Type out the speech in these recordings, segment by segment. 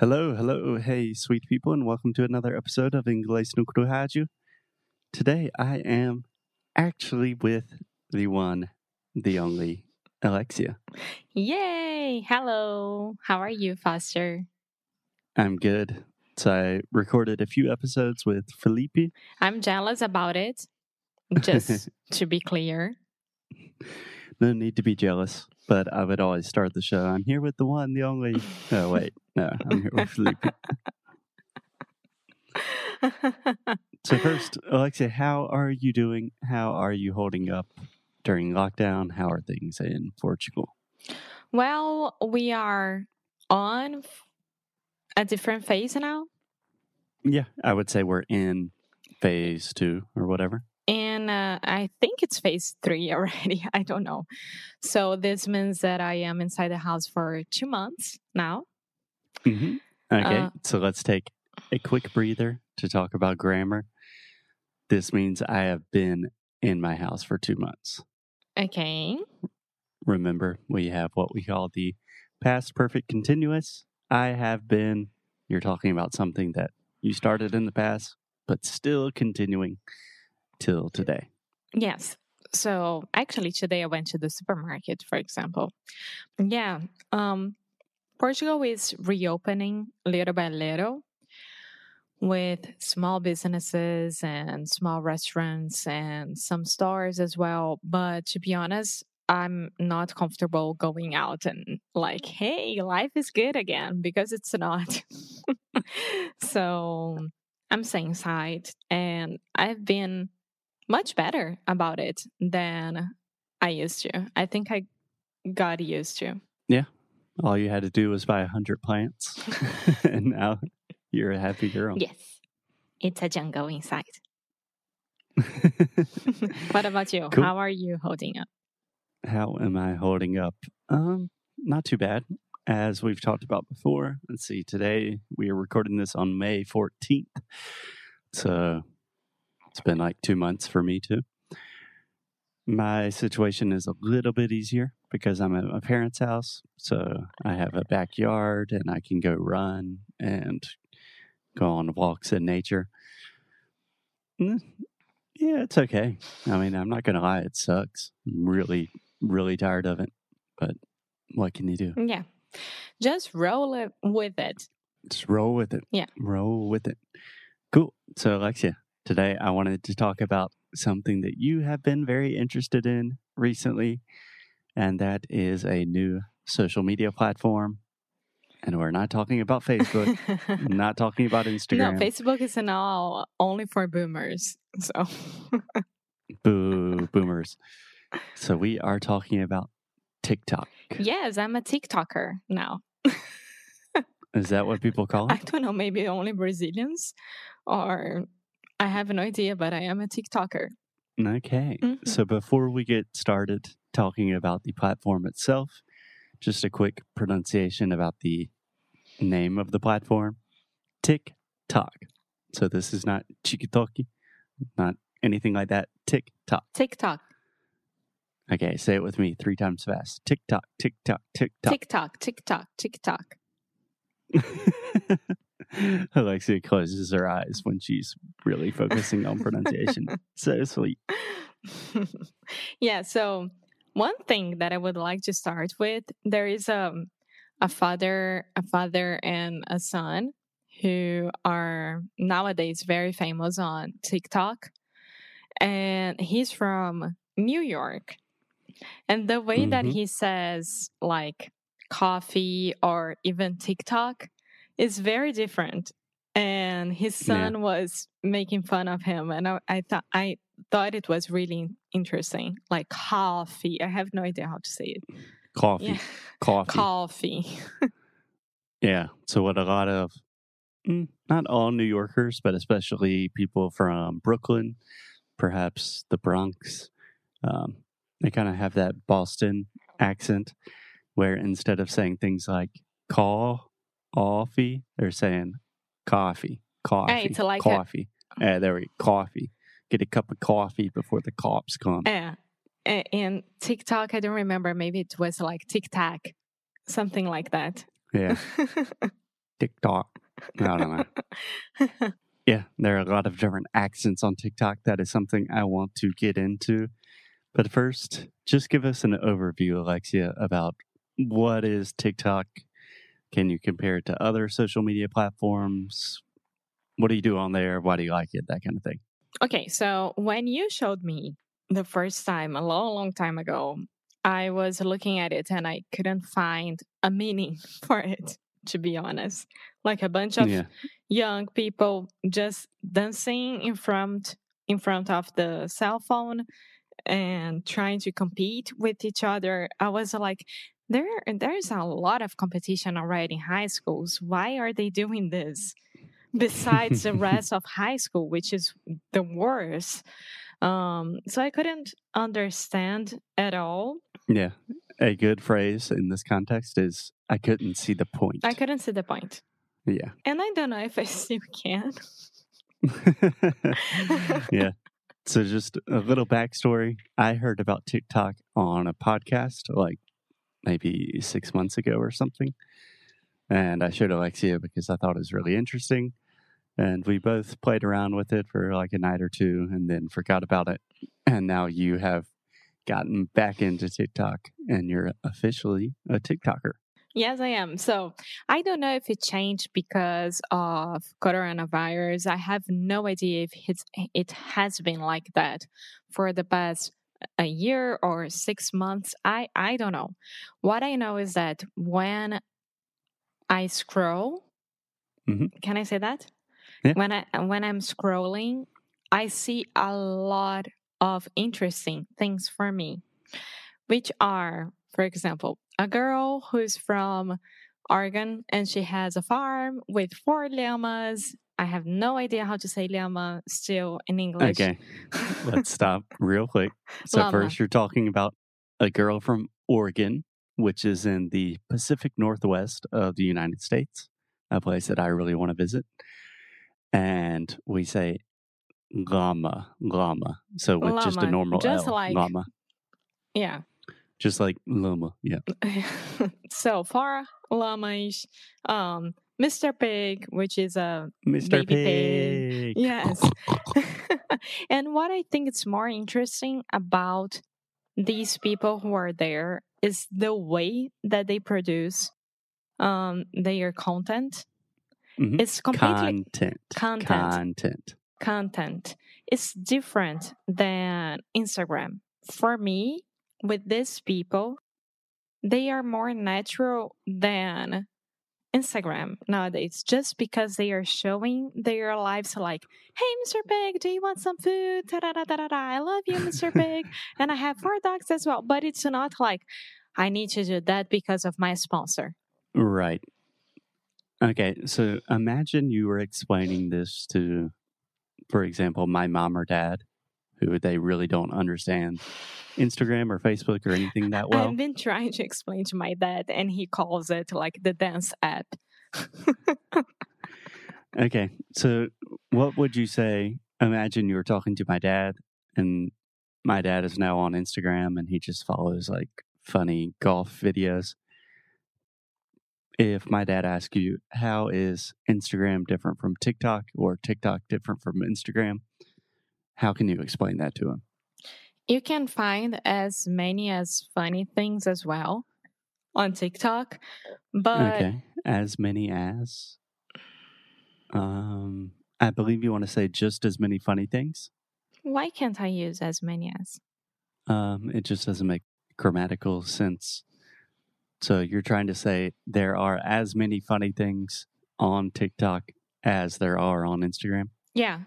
Hello, hello, hey, sweet people, and welcome to another episode of Inglês no Rádio. Today I am actually with the one, the only Alexia. Yay! Hello. How are you, Foster? I'm good. So I recorded a few episodes with Felipe. I'm jealous about it. Just to be clear. No need to be jealous, but I would always start the show. I'm here with the one, the only. Oh, wait. No, I'm here with Felipe. So, first, Alexia, how are you doing? How are you holding up during lockdown? How are things in Portugal? well, we are on a different phase now. Yeah, I would say we're in phase two or whatever. Uh, I think it's phase three already. I don't know. So this means that I am inside the house for two months now. hmm Okay, Uh, so let's take a quick breather to talk about grammar. This means I have been in my house for two months. Okay. Remember, we have what we call the past perfect continuous. I have been, you're talking about something that you started in the past, but still continuing till today. Yes. So actually, today I went to the supermarket, for example. Yeah. Um, Portugal is reopening little by little with small businesses and small restaurants and some stores as well. But to be honest, I'm not comfortable going out and like, hey, life is good again because it's not. so I'm staying inside and I've been much better about it than I used to. I think I got used to. Yeah. All you had to do was buy a hundred plants, and now you're a happy girl. Yes. It's a jungle inside. What about you? Cool. How are you holding up? How am I holding up? Um, not too bad. As we've talked about before, let's see, today we are recording this on May 14th. So it's been like two months for me too. My situation is a little bit easier because I'm at my parents' house. So I have a backyard and I can go run and go on walks in nature. Mm, Yeah, it's okay. I mean, I'm not going to lie, it sucks. I'm really, really tired of it. But what can you do? Yeah. Just roll it with it. Just roll with it. Yeah. Roll with it. Cool. So, Alexia, today I wanted to talk about something that you have been very interested in recently, and that is a new social media platform. And we're not talking about Facebook, not talking about Instagram. no, Facebook is now only for boomers. So Boo, boomers. So, we are talking about TikTok. yes, I'm a TikToker now. Is that what people call it? I don't know, maybe only Brazilians or I have no idea, but I am a TikToker. Okay. Mhm. So before we get started talking about the platform itself, just a quick pronunciation about the name of the platform TikTok. So this is not Chikitoki, not anything like that. TikTok. TikTok, Okay, say it with me three times fast. TikTok, TikTok, TikTok. TikTok, TikTok, TikTok. Alexia closes her eyes when she's really focusing on pronunciation. so sweet. yeah, so one thing that I would like to start with, there is um, a father, a father and a son who are nowadays very famous on TikTok. And he's from New York. And the way that Mhm. he says like coffee or even TikTok is very different. And his Yeah. son was making fun of him and I, I thought I thought it was really interesting. Like coffee. I have no idea how to say it. Coffee. Yeah. Coffee. Coffee. Yeah. So what a lot of mm, not all New Yorkers, but especially people from Brooklyn, perhaps the Bronx, um, they kind of have that Boston accent where instead of saying things like call coffee, they're saying coffee, coffee, it's like a- coffee. Eh, there we go, coffee. Get a cup of coffee before the cops come. Yeah. A- And TikTok, I don't remember. Maybe it was like Tic Tac, something like that. Yeah. TikTok. I don't know. Yeah, there are a lot of different accents on TikTok. That is something I want to get into. But first, just give us an overview, Alexia, about what is TikTok? Can you compare it to other social media platforms? What do you do on there? Why do you like it? That kind of thing. Okay, so when you showed me the first time a long, long time ago, I was looking at it and I couldn't find a meaning for it, to be honest. Like a bunch of Yeah. young people just dancing in front in front of the cell phone and trying to compete with each other. I was like, there there's a lot of competition already in high schools. Why are they doing this? Besides the rest of high school, which is the worst. Um, so I couldn't understand at all. Yeah. A good phrase in this context is I couldn't see the point. I couldn't see the point. yeah. And I don't know if I still can. yeah. So, just a little backstory. I heard about TikTok on a podcast like maybe six months ago or something. And I showed Alexia because I thought it was really interesting. And we both played around with it for like a night or two and then forgot about it. And now you have gotten back into TikTok and you're officially a TikToker. Yes, I am. So I don't know if it changed because of coronavirus. I have no idea if it's, it has been like that for the past a year or six months. I, I don't know. What I know is that when I scroll, Mhm. can I say that? Yeah. When I when I'm scrolling, I see a lot of interesting things for me, which are, for example, a girl who's from Oregon and she has a farm with four llamas. I have no idea how to say llama still in English. Okay. Let's stop real quick. So, Llama. first, you're talking about a girl from Oregon, which is in the Pacific Northwest of the United States, a place that I really want to visit. And we say llama, llama. So, with just a normal just L, like- llama, Yeah. just like llama. Yeah. so far, llamas, um, Mr. Pig, which is a Mr. Baby pig. Pig. Yes. and what I think is more interesting about these people who are there is the way that they produce um, their content. Mhm. It's completely Content. Content. Content. content. It's different than Instagram. For me, with these people, they are more natural than Instagram nowadays just because they are showing their lives like, hey, Mr. Pig, do you want some food? Ta-da-da-da-da-da. I love you, Mr. Pig. and I have four dogs as well. But it's not like, I need to do that because of my sponsor. Right. Okay, so imagine you were explaining this to, for example, my mom or dad, who they really don't understand Instagram or Facebook or anything that well. I've been trying to explain to my dad, and he calls it like the dance app. Okay, so what would you say? Imagine you were talking to my dad, and my dad is now on Instagram and he just follows like funny golf videos. If my dad asks you, how is Instagram different from TikTok or TikTok different from Instagram? How can you explain that to him? You can find as many as funny things as well on TikTok, but okay, as many as. Um, I believe you want to say just as many funny things. why can't I use as many as? Um, it just doesn't make grammatical sense. So you're trying to say there are as many funny things on TikTok as there are on Instagram, Yeah.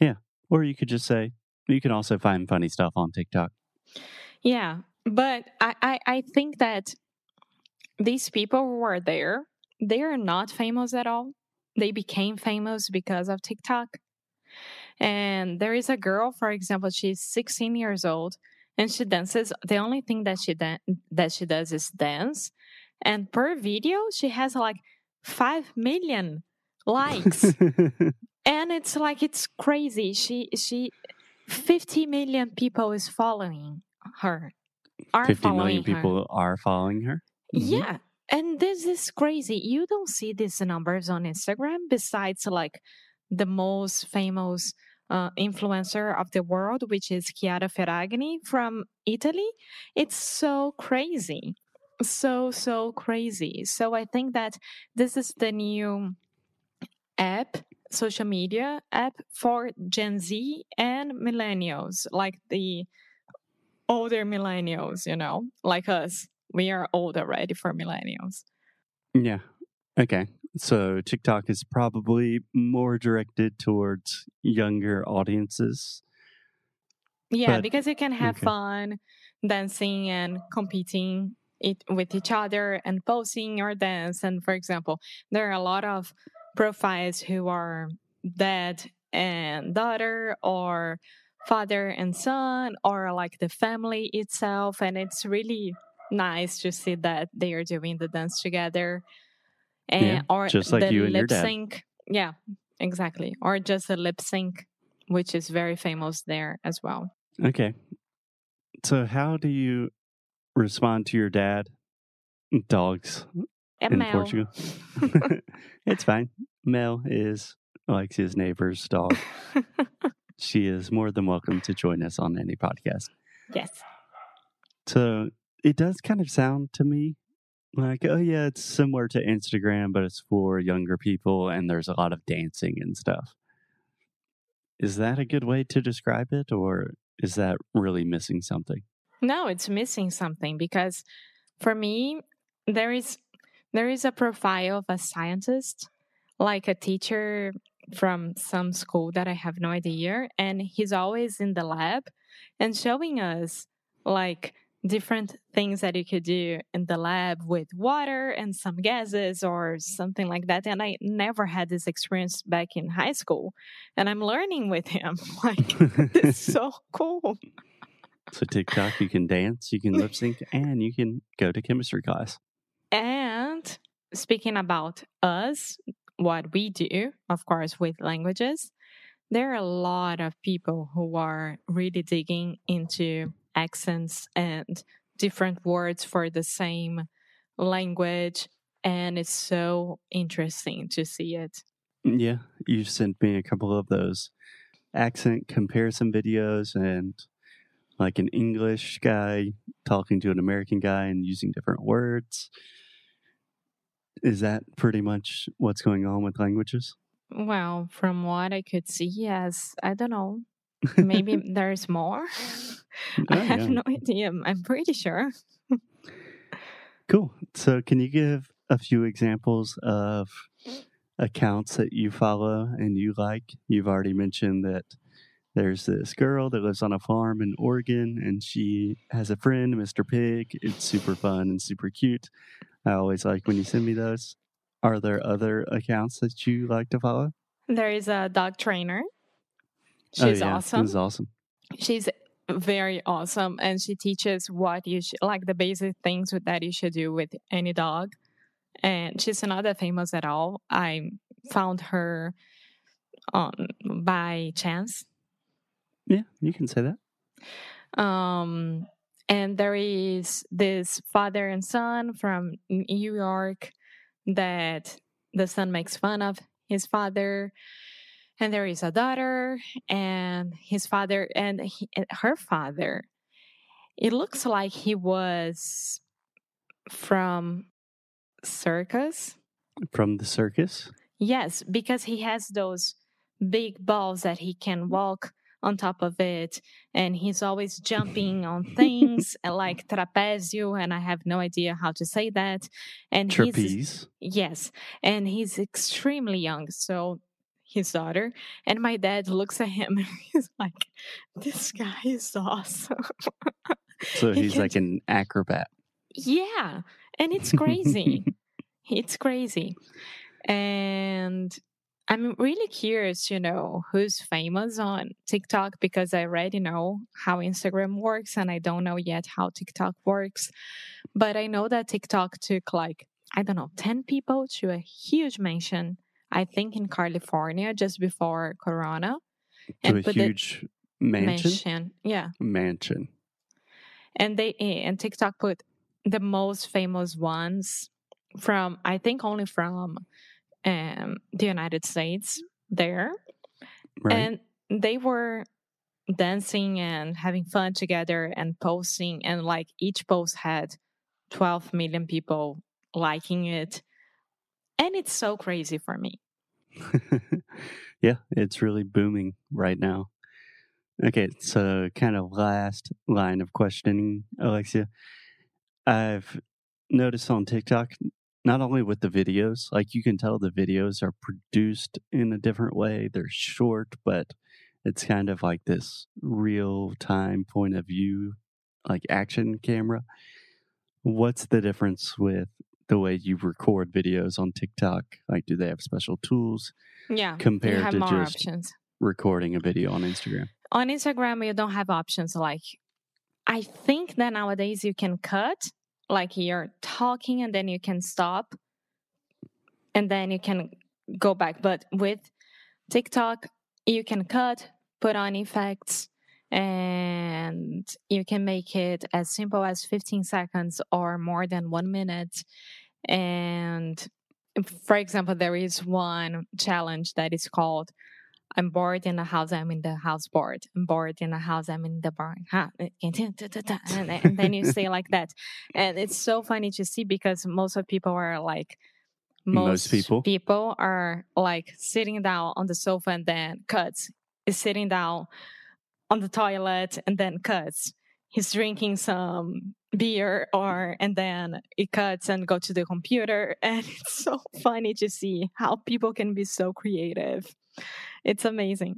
Yeah, or you could just say you can also find funny stuff on TikTok. yeah, but I, I, I think that these people who are there, they are not famous at all. They became famous because of TikTok. And there is a girl, for example, she's 16 years old and she dances. The only thing that she dan- that she does is dance. And per video, she has like 5 million likes. And it's like it's crazy. She she 50 million people is following her. Are 50 following million her. people are following her. Mhm. Yeah. and this is crazy. You don't see these numbers on Instagram besides like the most famous uh, influencer of the world, which is Chiara Ferragni from Italy. It's so crazy. So, so crazy. So I think that this is the new app, social media app for Gen Z and millennials, like the older millennials, you know, like us. We are old already for millennials. Yeah. Okay. So TikTok is probably more directed towards younger audiences. Yeah, But- because you can have okay. fun dancing and competing it with each other and posting your dance. And for example, there are a lot of profiles who are dad and daughter or father and son or like the family itself. And it's really nice to see that they are doing the dance together. And Yeah, or just like the you and your lip dad. sync. Yeah, exactly. Or just a lip sync, which is very famous there as well. Okay. So how do you respond to your dad? Dogs in Mel. Portugal. it's fine. Mel is likes his neighbor's dog. She is more than welcome to join us on any podcast. yes. So it does kind of sound to me like, oh yeah, it's similar to Instagram, but it's for younger people and there's a lot of dancing and stuff. Is that a good way to describe it, or is that really missing something? No, it's missing something because for me, there is there is a profile of a scientist, like a teacher from some school that I have no idea, and he's always in the lab and showing us like different things that you could do in the lab with water and some gases or something like that. And I never had this experience back in high school, and I'm learning with him. Like it's so cool. So TikTok, you can dance, you can lip sync, and you can go to chemistry class. And speaking about us, what we do, of course, with languages, there are a lot of people who are really digging into accents and different words for the same language. And it's so interesting to see it. Yeah, you sent me a couple of those accent comparison videos and like an English guy talking to an American guy and using different words. Is that pretty much what's going on with languages? Well, from what I could see, yes, I don't know. Maybe there's more. Oh, I Oh, have yeah. no idea. I'm pretty sure. Cool. So, can you give a few examples of accounts that you follow and you like? You've already mentioned that there's this girl that lives on a farm in Oregon and she has a friend, Mr. Pig. It's super fun and super cute. I always like when you send me those. Are there other accounts that you like to follow? There is a dog trainer. Oh, She's yeah, awesome. Is awesome. She's very awesome, and she teaches what you should like the basic things with- that you should do with any dog. And she's not that famous at all. I found her on by chance. Yeah, you can say that. Um, and there is this father and son from New York that the son makes fun of his father. And there is a daughter and his father and he, and her father. It looks like he was from circus. From the circus. Yes, because he has those big balls that he can walk on top of it, and he's always jumping on things uh, like trapezio, and I have no idea how to say that. And he's Trapeze. yes, and he's extremely young, so his daughter and my dad looks at him and he's like, "This guy is awesome." So he's can like an acrobat. Yeah, and it's crazy. it's crazy. And I'm really curious, you know, who's famous on TikTok because I already know how Instagram works and I don't know yet how TikTok works. But I know that TikTok took like, I don't know, 10 people to a huge mansion, I think in California just before Corona. To And a huge mansion. Mention. Yeah. Mansion. and they eh, and TikTok put the most famous ones from I think only from um, the United States there, Right. and they were dancing and having fun together and posting, and like each post had 12 million people liking it, and it's so crazy for me. yeah, it's really booming right now. Okay, so kind of last line of questioning, Alexia. I've noticed on TikTok, not only with the videos, like you can tell the videos are produced in a different way. They're short, but it's kind of like this real time point of view, like action camera. What's the difference with the way you record videos on TikTok? Like, do they have special tools Yeah, compared to just options. recording a video on Instagram? on Instagram you don't have options like I think that nowadays you can cut like you're talking and then you can stop and then you can go back. But with TikTok you can cut put on effects and you can make it as simple as 15 seconds or more than 1 minute. And for example there is one challenge that is called I'm bored in the house. I'm in the house bored. I'm bored in the house. I'm in the barn. Huh? Eh, eh, and, and then you say like that, and it's so funny to see because most of people are like, Most people? people are like sitting down on the sofa and then cuts. Is sitting down on the toilet and then cuts. He's drinking some beer or and then it cuts and go to the computer and it's so funny to see how people can be so creative it's amazing.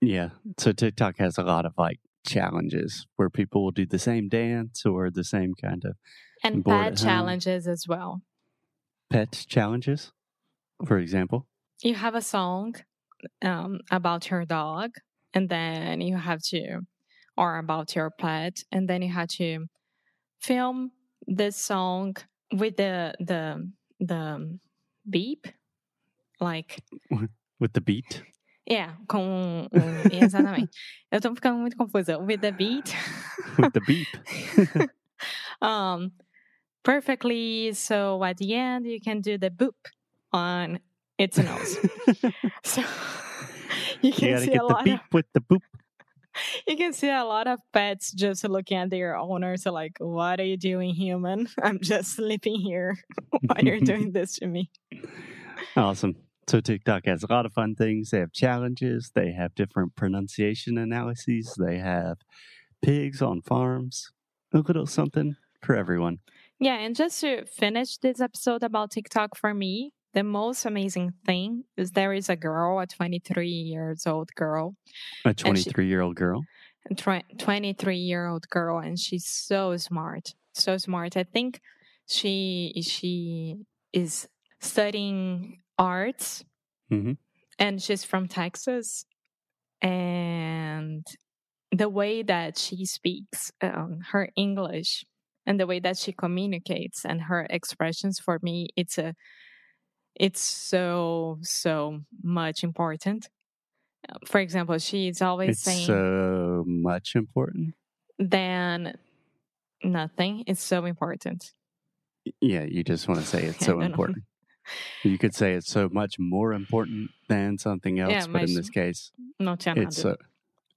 Yeah. So TikTok has a lot of like challenges where people will do the same dance or the same kind of And pet challenges as well. pet challenges, for example. You have a song um, about your dog, and then you have to, or about your pet, and then you have to film this song with the the the beep, like With the beat. Yeah, com um, exatamente. Eu tô ficando muito confusa. With the beat. With the beep. um, perfectly. So at the end, you can do the boop on its nose. so you you can gotta see a the lot beep of with the boop. you can see a lot of pets just looking at their owners like, "What are you doing, human? I'm just sleeping here. Why you're doing this to me?" Awesome. So TikTok has a lot of fun things. They have challenges. They have different pronunciation analyses. They have pigs on farms. A little something for everyone. Yeah, and just to finish this episode about TikTok for me, the most amazing thing is there is a girl, a 23 years old girl, A 23 year old girl. a 23 year old girl, and she's so smart, so smart. I think she she is studying arts, Mhm. and she's from Texas, and the way that she speaks, um, her English, and the way that she communicates, and her expressions for me, it's a it's so so much important. For example, she's always It's saying so much important. then nothing It's so important. Yeah, you just want to say it's so important. You could say it's so much more important than something else, Yeah, but in this case, tinha it's so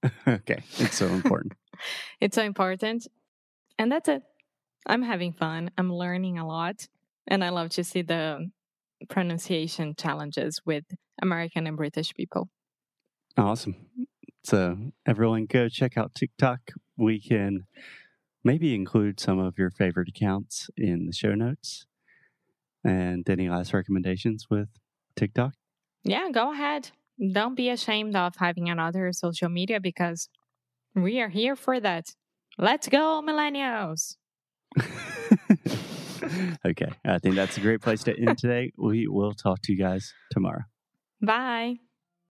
okay. It's so important. it's so important. And that's it. I'm having fun. I'm learning a lot. And I love to see the pronunciation challenges with American and British people. awesome. So everyone, go check out TikTok. We can maybe include some of your favorite accounts in the show notes. And any last recommendations with TikTok? Yeah, go ahead. Don't be ashamed of having another social media because we are here for that. Let's go, millennials. okay, I think that's a great place to end today. We will talk to you guys tomorrow. Bye.